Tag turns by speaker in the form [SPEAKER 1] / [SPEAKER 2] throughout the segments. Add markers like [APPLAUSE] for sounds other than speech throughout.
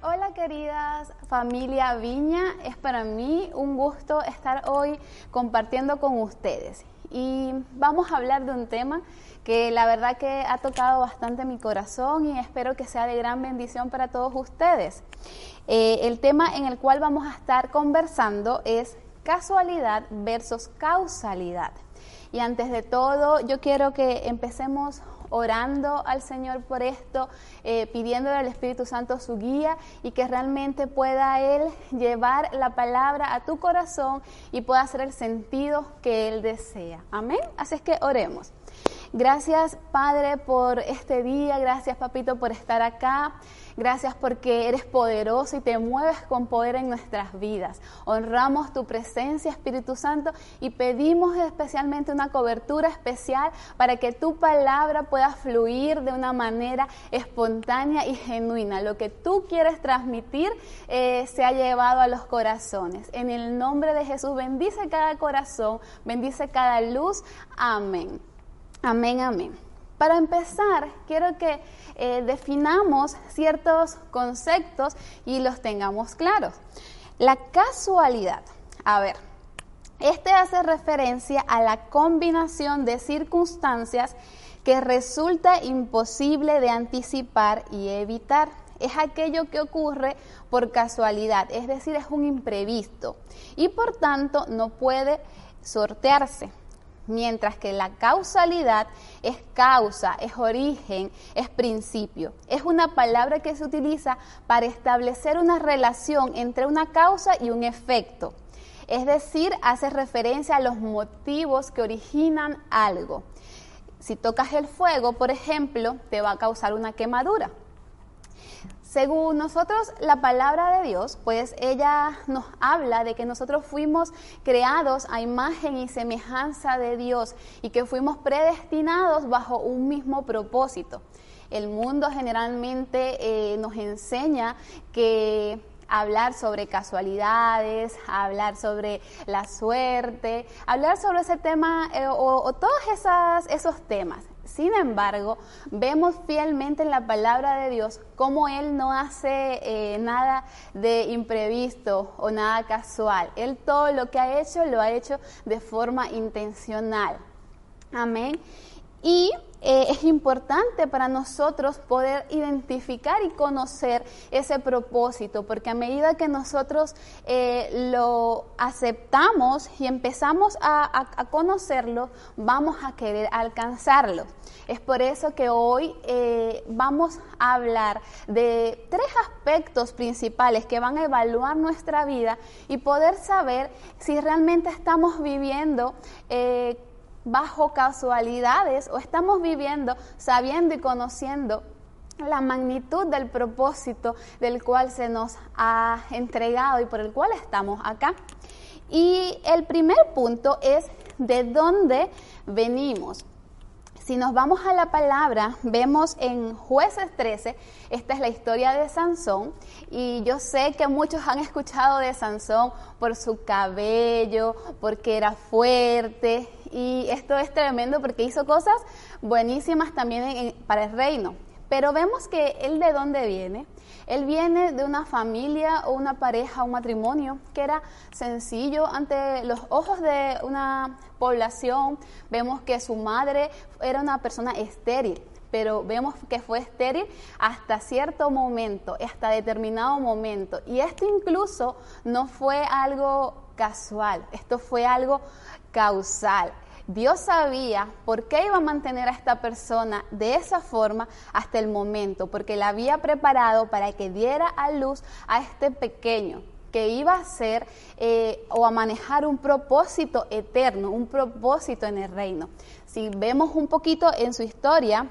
[SPEAKER 1] Hola queridas familia Viña, es para mí un gusto estar hoy compartiendo con ustedes y vamos a hablar de un tema que la verdad que ha tocado bastante mi corazón y espero que sea de gran bendición para todos ustedes. Eh, el tema en el cual vamos a estar conversando es casualidad versus causalidad. Y antes de todo, yo quiero que empecemos orando al Señor por esto, eh, pidiéndole al Espíritu Santo su guía y que realmente pueda Él llevar la palabra a tu corazón y pueda hacer el sentido que Él desea. Amén. Así es que oremos. Gracias Padre por este día, gracias Papito por estar acá. Gracias porque eres poderoso y te mueves con poder en nuestras vidas. Honramos tu presencia, Espíritu Santo, y pedimos especialmente una cobertura especial para que tu palabra pueda fluir de una manera espontánea y genuina. Lo que tú quieres transmitir eh, se ha llevado a los corazones. En el nombre de Jesús, bendice cada corazón, bendice cada luz. Amén. Amén, amén. Para empezar, quiero que eh, definamos ciertos conceptos y los tengamos claros. La casualidad. A ver, este hace referencia a la combinación de circunstancias que resulta imposible de anticipar y evitar. Es aquello que ocurre por casualidad, es decir, es un imprevisto y por tanto no puede sortearse mientras que la causalidad es causa, es origen, es principio. Es una palabra que se utiliza para establecer una relación entre una causa y un efecto. Es decir, hace referencia a los motivos que originan algo. Si tocas el fuego, por ejemplo, te va a causar una quemadura. Según nosotros, la palabra de Dios, pues ella nos habla de que nosotros fuimos creados a imagen y semejanza de Dios y que fuimos predestinados bajo un mismo propósito. El mundo generalmente eh, nos enseña que hablar sobre casualidades, hablar sobre la suerte, hablar sobre ese tema eh, o, todos esos temas. Sin embargo, vemos fielmente en la palabra de Dios cómo Él no hace eh, nada de imprevisto o nada casual. Él todo lo que ha hecho lo ha hecho de forma intencional. Amén. Y eh, es importante para nosotros poder identificar y conocer ese propósito, porque a medida que nosotros eh, lo aceptamos y empezamos a, conocerlo, vamos a querer alcanzarlo. Es por eso que hoy eh, vamos a hablar de tres aspectos principales que van a evaluar nuestra vida y poder saber si realmente estamos viviendo bajo casualidades o estamos viviendo sabiendo y conociendo la magnitud del propósito del cual se nos ha entregado y por el cual estamos acá. Y el primer punto es de dónde venimos. Si nos vamos a la palabra, vemos en jueces 13, esta es la historia de Sansón, y yo sé que muchos han escuchado de Sansón por su cabello, porque era fuerte, y esto es tremendo porque hizo cosas buenísimas también para el reino. Pero vemos que él de dónde viene. Él viene de una familia o una pareja, un matrimonio que era sencillo ante los ojos de una población. Vemos que su madre era una persona estéril, pero vemos que fue estéril hasta cierto momento, hasta determinado momento. Y esto incluso no fue algo casual, esto fue algo causal. Dios sabía por qué iba a mantener a esta persona de esa forma hasta el momento, porque la había preparado para que diera a luz a este pequeño que iba a ser eh, o a manejar un propósito eterno, un propósito en el reino. Si vemos un poquito en su historia,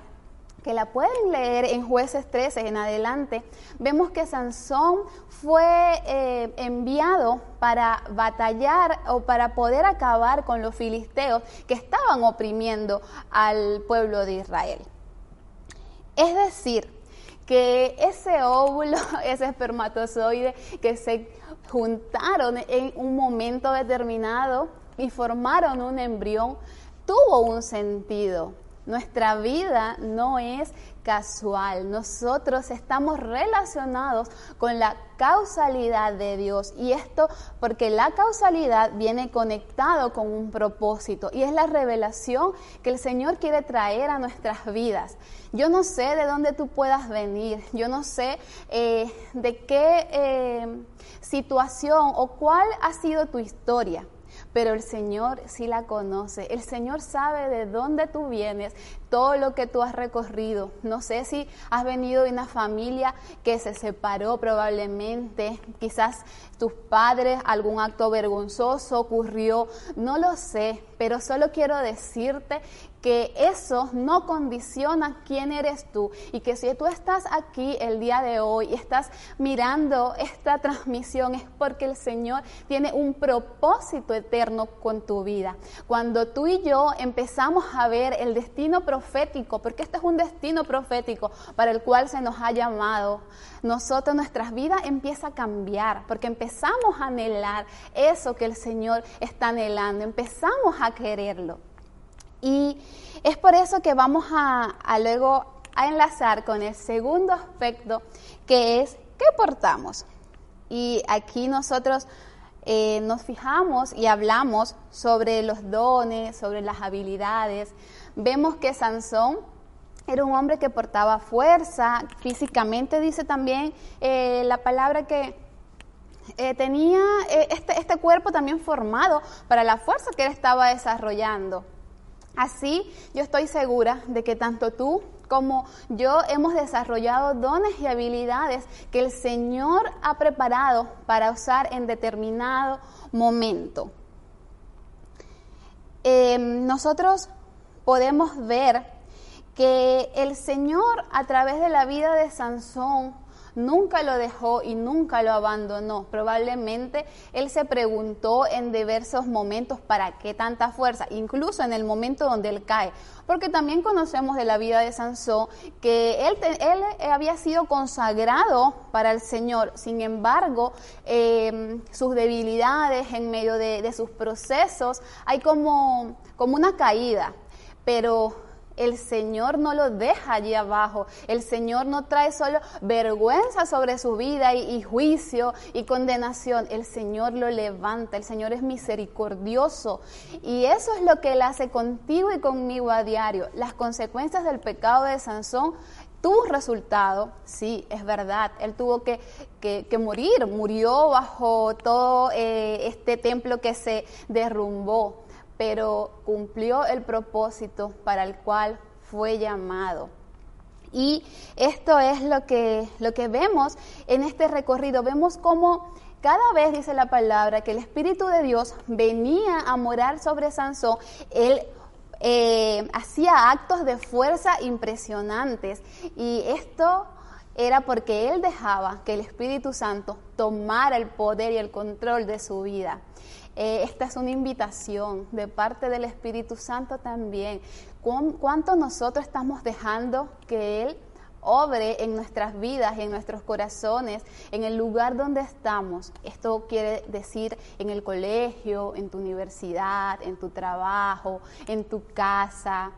[SPEAKER 1] que la pueden leer en jueces 13 en adelante, vemos que Sansón fue eh, enviado para batallar o para poder acabar con los filisteos que estaban oprimiendo al pueblo de Israel. Es decir, que ese óvulo, [LAUGHS] ese espermatozoide que se juntaron en un momento determinado y formaron un embrión, tuvo un sentido nuestra vida no es casual. Nosotros estamos relacionados con la causalidad de Dios. Y esto porque la causalidad viene conectado con un propósito y es la revelación que el Señor quiere traer a nuestras vidas. Yo no sé de dónde tú puedas venir, yo no sé eh, de qué eh, situación o cuál ha sido tu historia pero el Señor sí la conoce. El Señor sabe de dónde tú vienes, todo lo que tú has recorrido. No sé si has venido de una familia que se separó probablemente, quizás tus padres, algún acto vergonzoso ocurrió, no lo sé, pero solo quiero decirte que eso no condiciona quién eres tú y que si tú estás aquí el día de hoy y estás mirando esta transmisión es porque el Señor tiene un propósito eterno con tu vida. Cuando tú y yo empezamos a ver el destino profético, porque este es un destino profético para el cual se nos ha llamado, nosotros nuestras vidas empieza a cambiar porque empezamos a anhelar eso que el Señor está anhelando, empezamos a quererlo. Y es por eso que vamos a, luego a enlazar con el segundo aspecto que es ¿qué portamos? Y aquí nosotros eh, nos fijamos y hablamos sobre los dones, sobre las habilidades. Vemos que Sansón era un hombre que portaba fuerza, físicamente dice también eh, la palabra que eh, tenía este, este cuerpo también formado para la fuerza que él estaba desarrollando. Así, yo estoy segura de que tanto tú como yo hemos desarrollado dones y habilidades que el Señor ha preparado para usar en determinado momento. Em, nosotros podemos ver que el Señor a través de la vida de Sansón nunca lo dejó y nunca lo abandonó. Probablemente él se preguntó en diversos momentos para qué tanta fuerza, incluso en el momento donde él cae. Porque también conocemos de la vida de Sansón que él, él había sido consagrado para el Señor, sin embargo, em, sus debilidades en medio de, de sus procesos, hay como, como una caída. Pero el Señor no lo deja allí abajo. El Señor no trae solo vergüenza sobre su vida y, juicio y condenación. El Señor lo levanta. El Señor es misericordioso. Y eso es lo que Él hace contigo y conmigo a diario. Las consecuencias del pecado de Sansón tuvo resultado, sí, es verdad, él tuvo que, morir, murió bajo todo eh, este templo que se derrumbó pero cumplió el propósito para el cual fue llamado. Y esto es lo que, lo que vemos en este recorrido. Vemos cómo cada vez dice la palabra que el Espíritu de Dios venía a morar sobre Sansón. Él eh, hacía actos de fuerza impresionantes y esto era porque él dejaba que el Espíritu Santo tomara el poder y el control de su vida. Eh, esta es una invitación de parte del Espíritu Santo también. ¿Cuánto nosotros estamos dejando que Él obre en nuestras vidas en nuestros corazones, en el lugar donde estamos. Esto quiere decir en el colegio, en tu universidad, en tu trabajo, en tu casa.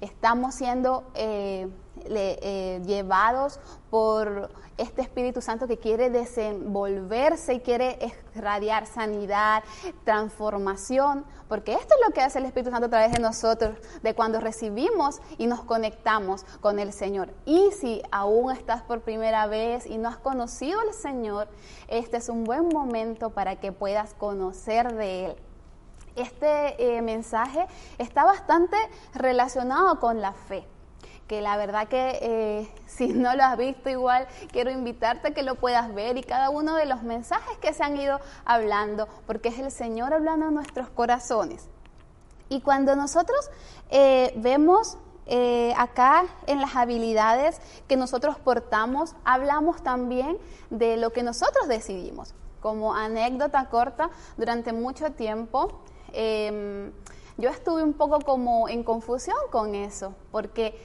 [SPEAKER 1] Estamos siendo eh, eh, llevados por este Espíritu Santo que quiere desenvolverse y quiere irradiar sanidad, transformación, porque esto es lo que hace el Espíritu Santo a través de nosotros, de cuando recibimos y nos conectamos con el Señor. Y si aún estás por primera vez y no has conocido al Señor, este es un buen momento para que puedas conocer de Él. Este eh, mensaje está bastante relacionado con la fe que la verdad que eh, [LAUGHS] si no lo has visto igual, quiero invitarte a que lo puedas ver y cada uno de los mensajes que se han ido hablando, porque es el Señor hablando en nuestros corazones. Y cuando nosotros eh, vemos eh, acá en las habilidades que nosotros portamos, hablamos también de lo que nosotros decidimos. Como anécdota corta, durante mucho tiempo em, yo estuve un poco como en confusión con eso, porque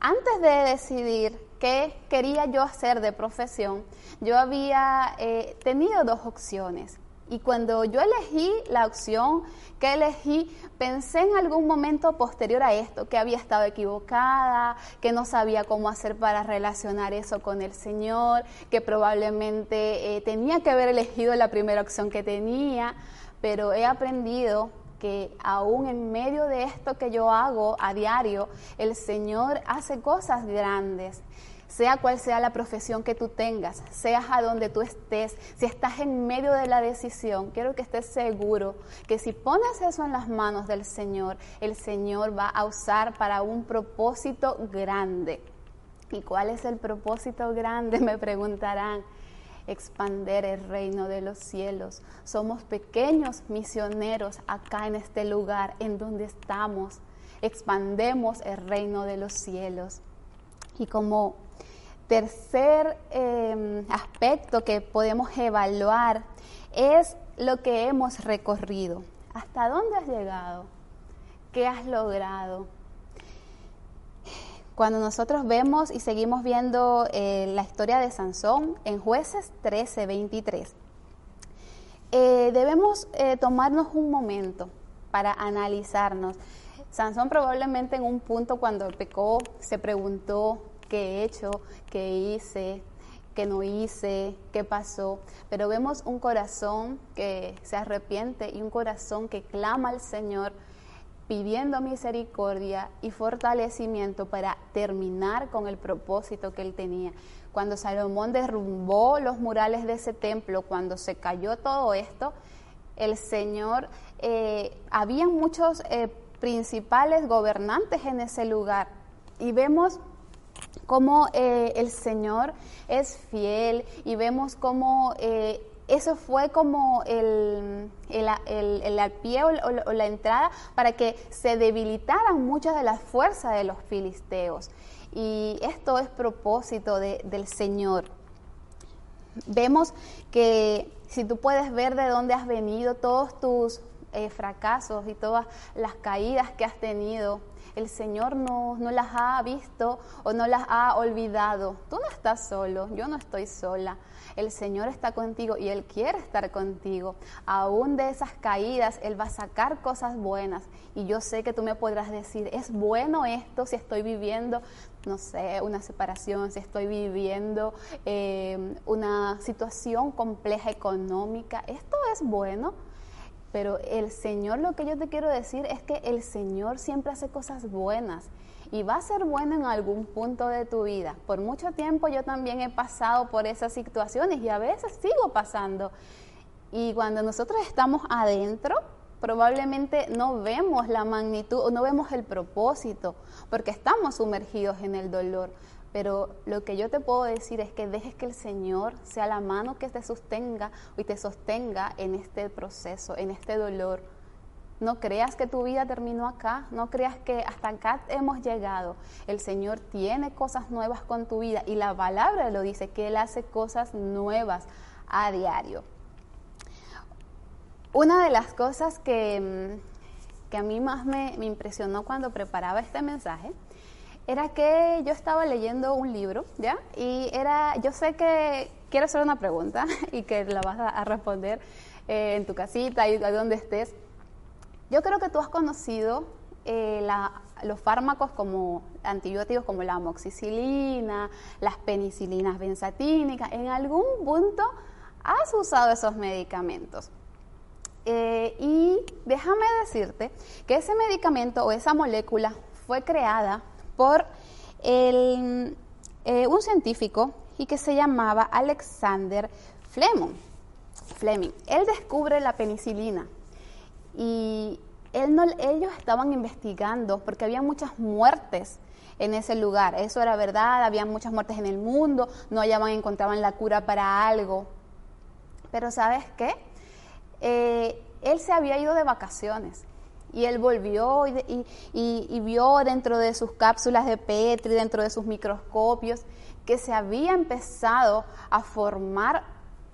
[SPEAKER 1] antes de decidir qué quería yo hacer de profesión, yo había eh, tenido dos opciones. Y cuando yo elegí la opción que elegí, pensé en algún momento posterior a esto, que había estado equivocada, que no sabía cómo hacer para relacionar eso con el Señor, que probablemente eh, tenía que haber elegido la primera opción que tenía, pero he aprendido que aún en medio de esto que yo hago a diario, el Señor hace cosas grandes sea cual sea la profesión que tú tengas, seas a donde tú estés, si estás en medio de la decisión, quiero que estés seguro que si pones eso en las manos del Señor, el Señor va a usar para un propósito grande. ¿Y cuál es el propósito grande? [LAUGHS] Me preguntarán. Expander el reino de los cielos. Somos pequeños misioneros acá en este lugar en donde estamos. Expandemos el reino de los cielos. Y como tercer em, aspecto que podemos evaluar es lo que hemos recorrido. ¿Hasta dónde has llegado? ¿Qué has logrado? Cuando nosotros vemos y seguimos viendo eh, la historia de Sansón en jueces 13, 23, eh, debemos eh, tomarnos un momento para analizarnos. Sansón probablemente en un punto cuando pecó se preguntó qué he hecho, qué hice, qué no hice, qué pasó. Pero vemos un corazón que se arrepiente y un corazón que clama al Señor pidiendo misericordia y fortalecimiento para terminar con el propósito que él tenía. Cuando Salomón derrumbó los murales de ese templo, cuando se cayó todo esto, el Señor, eh, había muchos eh, principales gobernantes en ese lugar y vemos cómo eh, el Señor es fiel y vemos cómo eh, eso fue como el, el, pie o, la entrada para que se debilitaran muchas de las fuerzas de los filisteos. Y esto es propósito del Señor. Vemos que si tú puedes ver de dónde has venido, todos tus eh, fracasos y todas las caídas que has tenido, el Señor no, no las ha visto o no las ha olvidado. Tú no estás solo, yo no estoy sola. El Señor está contigo y Él quiere estar contigo. Aún de esas caídas, Él va a sacar cosas buenas. Y yo sé que tú me podrás decir, es bueno esto si estoy viviendo, no sé, una separación, si estoy viviendo eh, una situación compleja económica. Esto es bueno. Pero el Señor, lo que yo te quiero decir es que el Señor siempre hace cosas buenas y va a ser bueno en algún punto de tu vida. Por mucho tiempo yo también he pasado por esas situaciones y a veces sigo pasando. Y cuando nosotros estamos adentro, probablemente no vemos la magnitud o no vemos el propósito, porque estamos sumergidos en el dolor. Pero lo que yo te puedo decir es que dejes que el Señor sea la mano que te sostenga y te sostenga en este proceso, en este dolor. No creas que tu vida terminó acá, no creas que hasta acá hemos llegado. El Señor tiene cosas nuevas con tu vida y la palabra lo dice, que Él hace cosas nuevas a diario. Una de las cosas que, mm, que a mí más me, me impresionó cuando preparaba este mensaje era que yo estaba leyendo un libro, ¿ya? Y era, yo sé que quiero hacer una pregunta [LAUGHS] y que la vas a, responder eh, en tu casita y donde estés. Yo creo que tú has conocido eh, los fármacos como antibióticos como la amoxicilina, las penicilinas benzatínicas. En algún punto has usado esos medicamentos. Eh, y déjame decirte que ese medicamento o esa molécula fue creada por eh, un científico y que se llamaba Alexander Fleming. Fleming. Él descubre la penicilina y ellos estaban investigando porque había muchas muertes en ese lugar. Eso era verdad, había muchas muertes en el mundo, no hallaban, encontraban la cura para algo. Pero ¿sabes qué? Eh, él se había ido de vacaciones y él volvió y, vio dentro de sus cápsulas de Petri, dentro de sus microscopios, que se había empezado a formar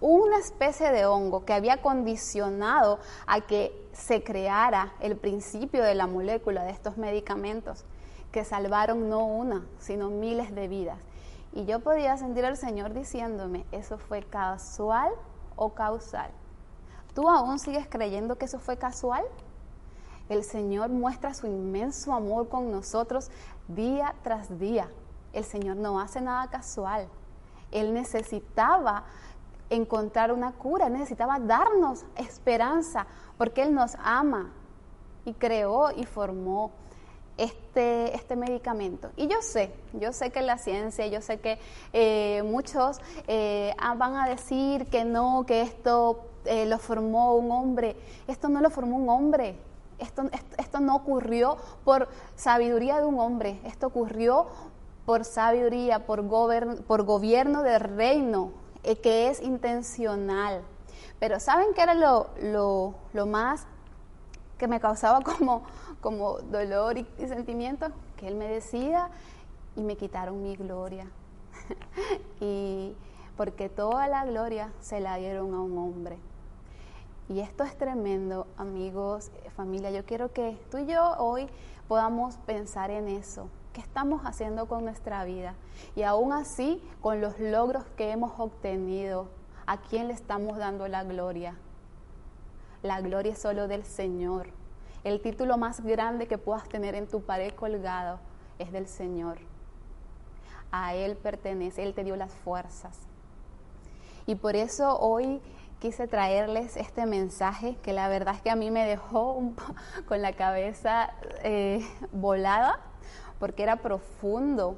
[SPEAKER 1] una especie de hongo que había condicionado a que se creara el principio de la molécula de estos medicamentos que salvaron no una, sino miles de vidas. Y yo podía sentir al Señor diciéndome, ¿eso fue casual o causal? ¿Tú aún sigues creyendo que eso fue casual? El Señor muestra su inmenso amor con nosotros día tras día. El Señor no hace nada casual. Él necesitaba encontrar una cura, necesitaba darnos esperanza, porque Él nos ama y creó y formó este, este medicamento. Y yo sé, yo sé que la ciencia, yo sé que eh, muchos eh, van a decir que no, que esto eh, lo formó un hombre. Esto no lo formó un hombre. Esto, esto, no ocurrió por sabiduría de un hombre. Esto ocurrió por sabiduría, por, por gobierno del reino, que es intencional. Pero ¿saben qué era lo, lo, lo más que me causaba como, como dolor y, sentimiento, que Él me decía y me quitaron mi gloria. [LAUGHS] y porque toda la gloria se la dieron a un hombre. Y esto es tremendo, amigos, familia. Yo quiero que tú y yo hoy podamos pensar en eso. ¿Qué estamos haciendo con nuestra vida? Y aún así, con los logros que hemos obtenido, ¿a quién le estamos dando la gloria? La gloria es solo del Señor. El título más grande que puedas tener en tu pared colgado es del Señor. A Él pertenece, Él te dio las fuerzas. Y por eso hoy quise traerles este mensaje que la verdad es que a mí me dejó [LAUGHS] con la cabeza eh, volada porque era profundo.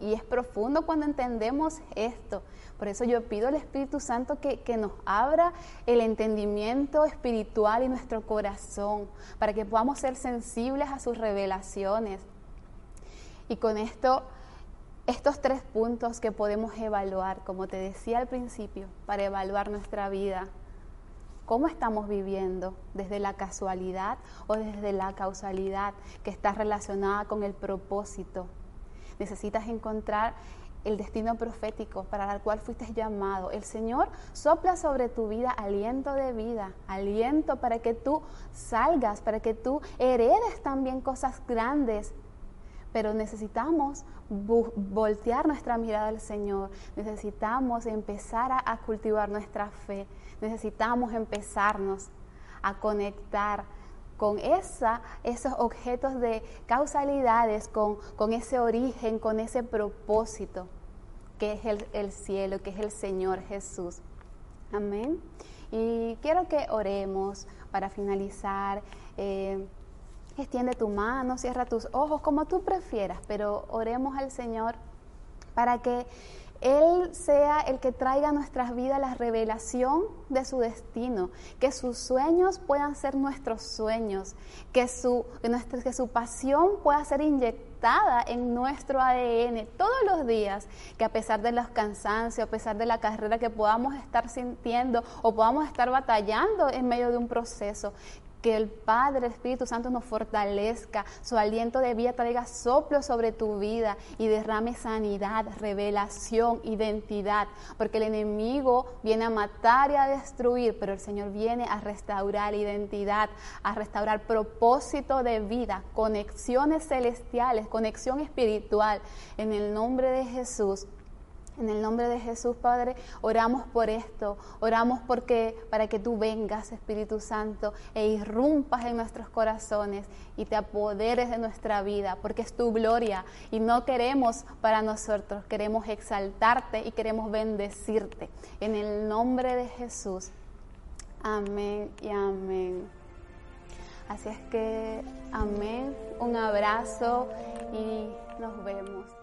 [SPEAKER 1] Y es profundo cuando entendemos esto. Por eso yo pido al Espíritu Santo que, nos abra el entendimiento espiritual y nuestro corazón, para que podamos ser sensibles a sus revelaciones. Y con esto, estos tres puntos que podemos evaluar, como te decía al principio, para evaluar nuestra vida, cómo estamos viviendo, desde la casualidad o desde la causalidad que está relacionada con el propósito. Necesitas encontrar el destino profético para el cual fuiste llamado. El Señor sopla sobre tu vida aliento de vida, aliento para que tú salgas, para que tú heredes también cosas grandes. Pero necesitamos voltear nuestra mirada al Señor, necesitamos empezar a, cultivar nuestra fe, necesitamos empezarnos a conectar con esa, esos objetos de causalidades, con, con ese origen, con ese propósito que es el, cielo, que es el Señor Jesús. Amén. Y quiero que oremos para finalizar. Eh, extiende tu mano, cierra tus ojos, como tú prefieras, pero oremos al Señor para que él sea el que traiga a nuestras vidas la revelación de su destino, que sus sueños puedan ser nuestros sueños, que su, que su pasión pueda ser inyectada en nuestro ADN todos los días, que a pesar de los cansancios, a pesar de la carrera que podamos estar sintiendo o podamos estar batallando en medio de un proceso, que el Padre, Espíritu Santo nos fortalezca, su aliento de vida traiga soplo sobre tu vida y derrame sanidad, revelación, identidad, porque el enemigo viene a matar y a destruir, pero el Señor viene a restaurar identidad, a restaurar propósito de vida, conexiones celestiales, conexión espiritual. En el nombre de Jesús. En el nombre de Jesús, Padre, oramos por esto, oramos porque para que tú vengas, Espíritu Santo, e irrumpas en nuestros corazones y te apoderes de nuestra vida, porque es tu gloria y no queremos para nosotros, queremos exaltarte y queremos bendecirte. En el nombre de Jesús. Amén y amén. Así es que, amén, un abrazo y nos vemos.